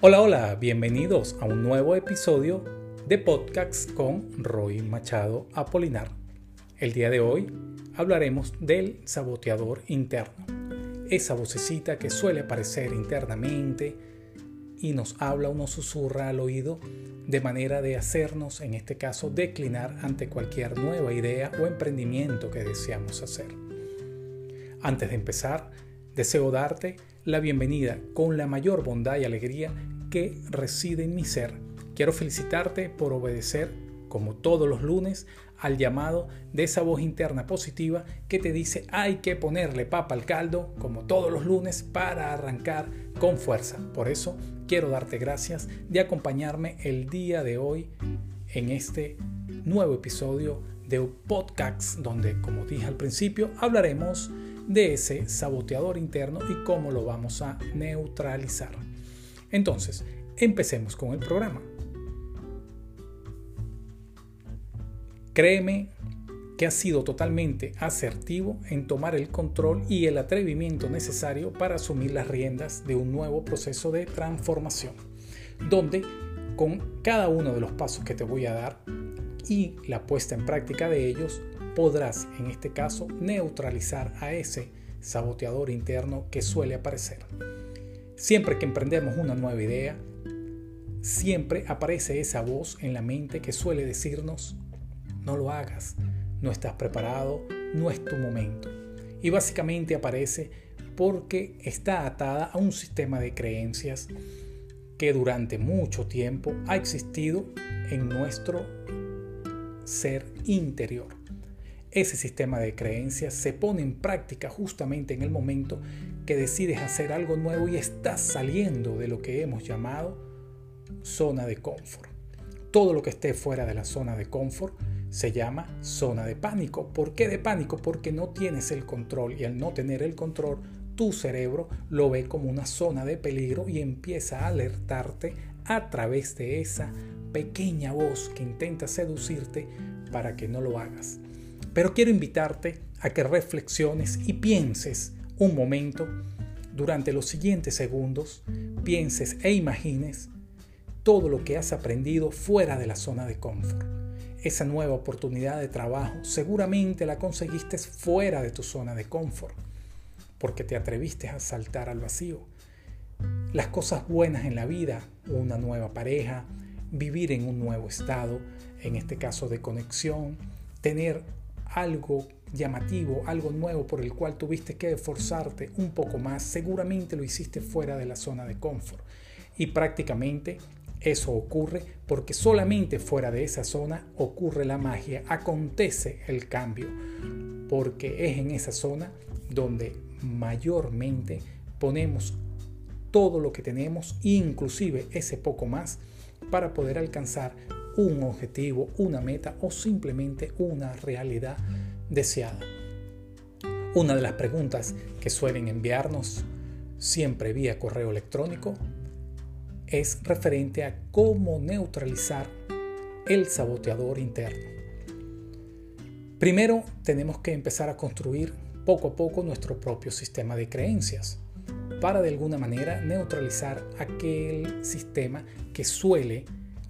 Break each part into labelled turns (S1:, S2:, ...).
S1: Hola, hola, bienvenidos a un nuevo episodio de podcast con Roy Machado Apolinar. El día de hoy hablaremos del saboteador interno, esa vocecita que suele aparecer internamente y nos habla o nos susurra al oído de manera de hacernos, en este caso, declinar ante cualquier nueva idea o emprendimiento que deseamos hacer. Antes de empezar, deseo darte la bienvenida con la mayor bondad y alegría que reside en mi ser. Quiero felicitarte por obedecer, como todos los lunes, al llamado de esa voz interna positiva que te dice hay que ponerle papa al caldo, como todos los lunes, para arrancar con fuerza. Por eso quiero darte gracias de acompañarme el día de hoy en este nuevo episodio de podcast donde, como dije al principio, hablaremos de ese saboteador interno y cómo lo vamos a neutralizar. Entonces, empecemos con el programa. Créeme que ha sido totalmente asertivo en tomar el control y el atrevimiento necesario para asumir las riendas de un nuevo proceso de transformación, donde con cada uno de los pasos que te voy a dar y la puesta en práctica de ellos, podrás en este caso neutralizar a ese saboteador interno que suele aparecer. Siempre que emprendemos una nueva idea, siempre aparece esa voz en la mente que suele decirnos, no lo hagas, no estás preparado, no es tu momento. Y básicamente aparece porque está atada a un sistema de creencias que durante mucho tiempo ha existido en nuestro ser interior. Ese sistema de creencias se pone en práctica justamente en el momento que decides hacer algo nuevo y estás saliendo de lo que hemos llamado zona de confort. Todo lo que esté fuera de la zona de confort se llama zona de pánico. ¿Por qué de pánico? Porque no tienes el control y al no tener el control, tu cerebro lo ve como una zona de peligro y empieza a alertarte a través de esa pequeña voz que intenta seducirte para que no lo hagas. Pero quiero invitarte a que reflexiones y pienses un momento durante los siguientes segundos, pienses e imagines todo lo que has aprendido fuera de la zona de confort. Esa nueva oportunidad de trabajo seguramente la conseguiste fuera de tu zona de confort, porque te atreviste a saltar al vacío. Las cosas buenas en la vida, una nueva pareja, vivir en un nuevo estado, en este caso de conexión, tener algo llamativo, algo nuevo por el cual tuviste que esforzarte un poco más, seguramente lo hiciste fuera de la zona de confort. Y prácticamente eso ocurre porque solamente fuera de esa zona ocurre la magia, acontece el cambio, porque es en esa zona donde mayormente ponemos todo lo que tenemos, inclusive ese poco más, para poder alcanzar un objetivo, una meta o simplemente una realidad deseada. Una de las preguntas que suelen enviarnos siempre vía correo electrónico es referente a cómo neutralizar el saboteador interno. Primero tenemos que empezar a construir poco a poco nuestro propio sistema de creencias para de alguna manera neutralizar aquel sistema que suele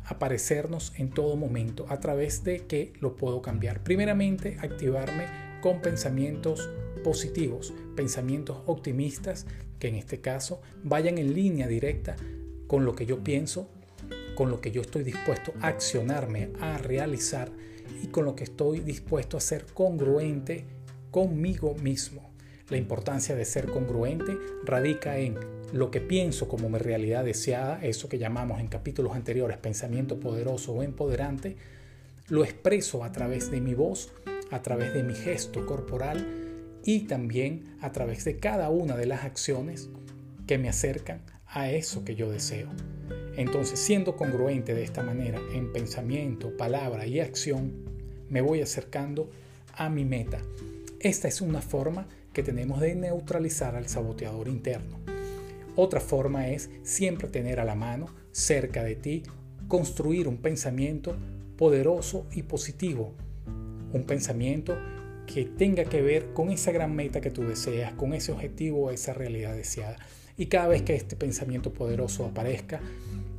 S1: aparecernos en todo momento a través de que lo puedo cambiar. Primeramente, activarme con pensamientos positivos, pensamientos optimistas que en este caso vayan en línea directa con lo que yo pienso, con lo que yo estoy dispuesto a accionarme, a realizar y con lo que estoy dispuesto a ser congruente conmigo mismo. La importancia de ser congruente radica en lo que pienso como mi realidad deseada, eso que llamamos en capítulos anteriores pensamiento poderoso o empoderante, lo expreso a través de mi voz, a través de mi gesto corporal y también a través de cada una de las acciones que me acercan a eso que yo deseo. Entonces, siendo congruente de esta manera en pensamiento, palabra y acción, me voy acercando a mi meta. Esta es una forma que tenemos de neutralizar al saboteador interno. Otra forma es siempre tener a la mano, cerca de ti, construir un pensamiento poderoso y positivo. Un pensamiento que tenga que ver con esa gran meta que tú deseas, con ese objetivo esa realidad deseada. Y cada vez que este pensamiento poderoso aparezca,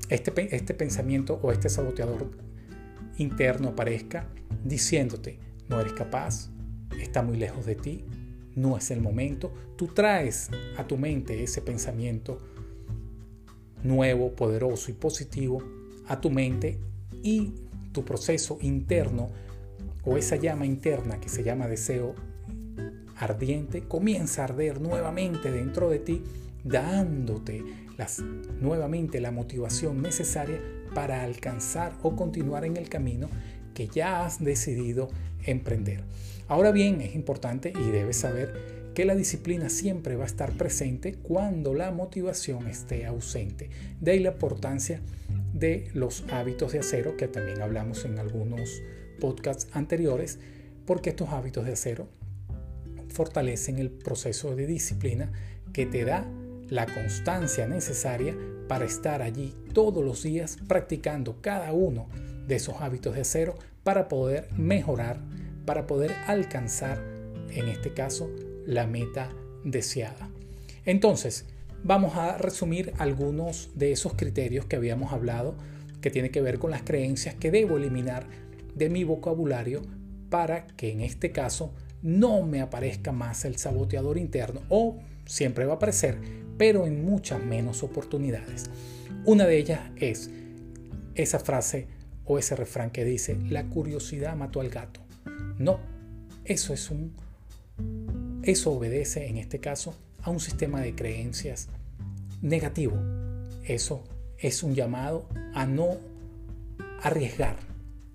S1: este, este pensamiento o este saboteador interno aparezca diciéndote, no eres capaz, está muy lejos de ti, no es el momento, tú traes a tu mente ese pensamiento nuevo, poderoso y positivo a tu mente y tu proceso interno o esa llama interna que se llama deseo ardiente comienza a arder nuevamente dentro de ti, dándote las, nuevamente la motivación necesaria para alcanzar o continuar en el camino que ya has decidido emprender. Ahora bien, es importante y debes saber que la disciplina siempre va a estar presente cuando la motivación esté ausente. De ahí la importancia de los hábitos de acero, que también hablamos en algunos podcasts anteriores, porque estos hábitos de acero fortalecen el proceso de disciplina que te da la constancia necesaria para estar allí todos los días practicando cada uno de esos hábitos de acero para poder mejorar, para poder alcanzar, en este caso, la meta deseada. Entonces, vamos a resumir algunos de esos criterios que habíamos hablado que tiene que ver con las creencias que debo eliminar de mi vocabulario para que en este caso no me aparezca más el saboteador interno o siempre va a aparecer, pero en muchas menos oportunidades. Una de ellas es esa frase o ese refrán que dice, la curiosidad mató al gato. No, eso es un eso obedece en este caso a un sistema de creencias negativo. Eso es un llamado a no arriesgar,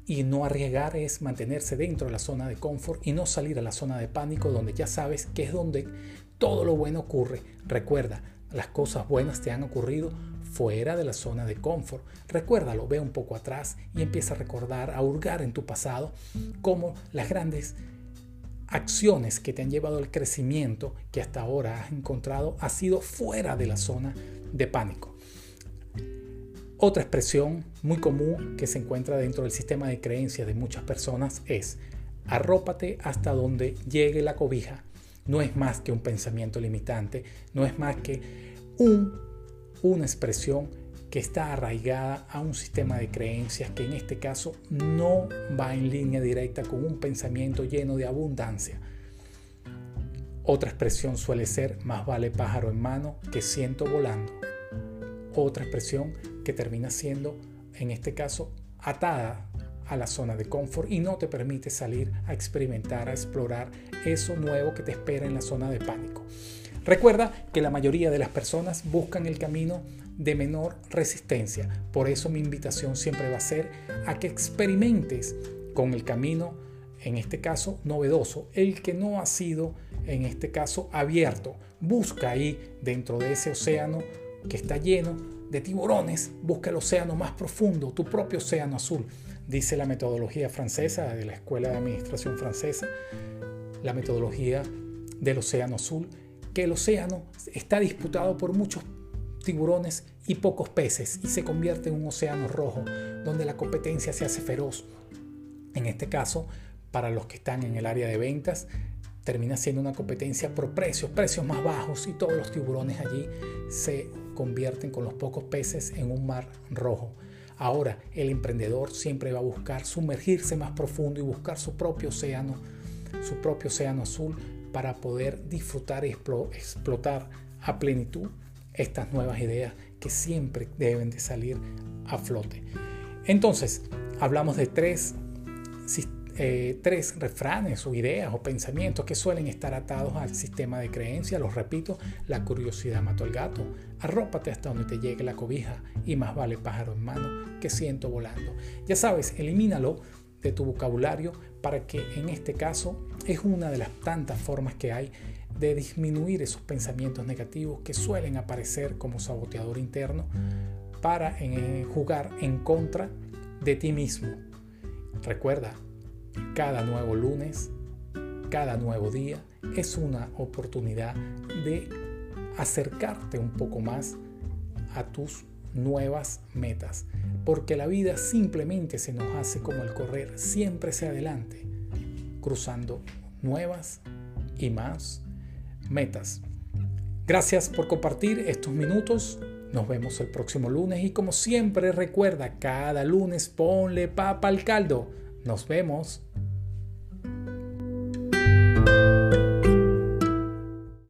S1: y no arriesgar es mantenerse dentro de la zona de confort y no salir a la zona de pánico donde ya sabes que es donde todo lo bueno ocurre. Recuerda, las cosas buenas te han ocurrido fuera de la zona de confort. Recuérdalo, ve un poco atrás y empieza a recordar, a hurgar en tu pasado como las grandes acciones que te han llevado al crecimiento que hasta ahora has encontrado ha sido fuera de la zona de pánico. Otra expresión muy común que se encuentra dentro del sistema de creencias de muchas personas es arrópate hasta donde llegue la cobija. No es más que un pensamiento limitante, no es más que un, una expresión que está arraigada a un sistema de creencias que en este caso no va en línea directa con un pensamiento lleno de abundancia. Otra expresión suele ser más vale pájaro en mano que ciento volando. Otra expresión que termina siendo, en este caso, atada a la zona de confort y no te permite salir a experimentar, a explorar eso nuevo que te espera en la zona de pánico. Recuerda que la mayoría de las personas buscan el camino de menor resistencia. Por eso mi invitación siempre va a ser a que experimentes con el camino, en este caso novedoso, el que no ha sido, en este caso, abierto. Busca ahí dentro de ese océano que está lleno de tiburones, busca el océano más profundo, tu propio océano azul, dice la metodología francesa de la Escuela de Administración Francesa, la metodología del océano azul, que el océano está disputado por muchos tiburones y pocos peces y se convierte en un océano rojo donde la competencia se hace feroz. En este caso, para los que están en el área de ventas, termina siendo una competencia por precios, precios más bajos y todos los tiburones allí se convierten con los pocos peces en un mar rojo. Ahora el emprendedor siempre va a buscar sumergirse más profundo y buscar su propio océano, su propio océano azul para poder disfrutar y explotar a plenitud estas nuevas ideas que siempre deben de salir a flote. Entonces, hablamos de tres eh, tres refranes o ideas o pensamientos que suelen estar atados al sistema de creencia. Los repito, la curiosidad mató al gato, arrópate hasta donde te llegue la cobija y más vale pájaro en mano que siento volando. Ya sabes, elimínalo de tu vocabulario para que en este caso es una de las tantas formas que hay de disminuir esos pensamientos negativos que suelen aparecer como saboteador interno para eh, jugar en contra de ti mismo. Recuerda, cada nuevo lunes, cada nuevo día es una oportunidad de acercarte un poco más a tus nuevas metas, porque la vida simplemente se nos hace como el correr siempre hacia adelante, cruzando nuevas y más metas. Gracias por compartir estos minutos. Nos vemos el próximo lunes y como siempre recuerda, cada lunes ponle papa al caldo. Nos vemos.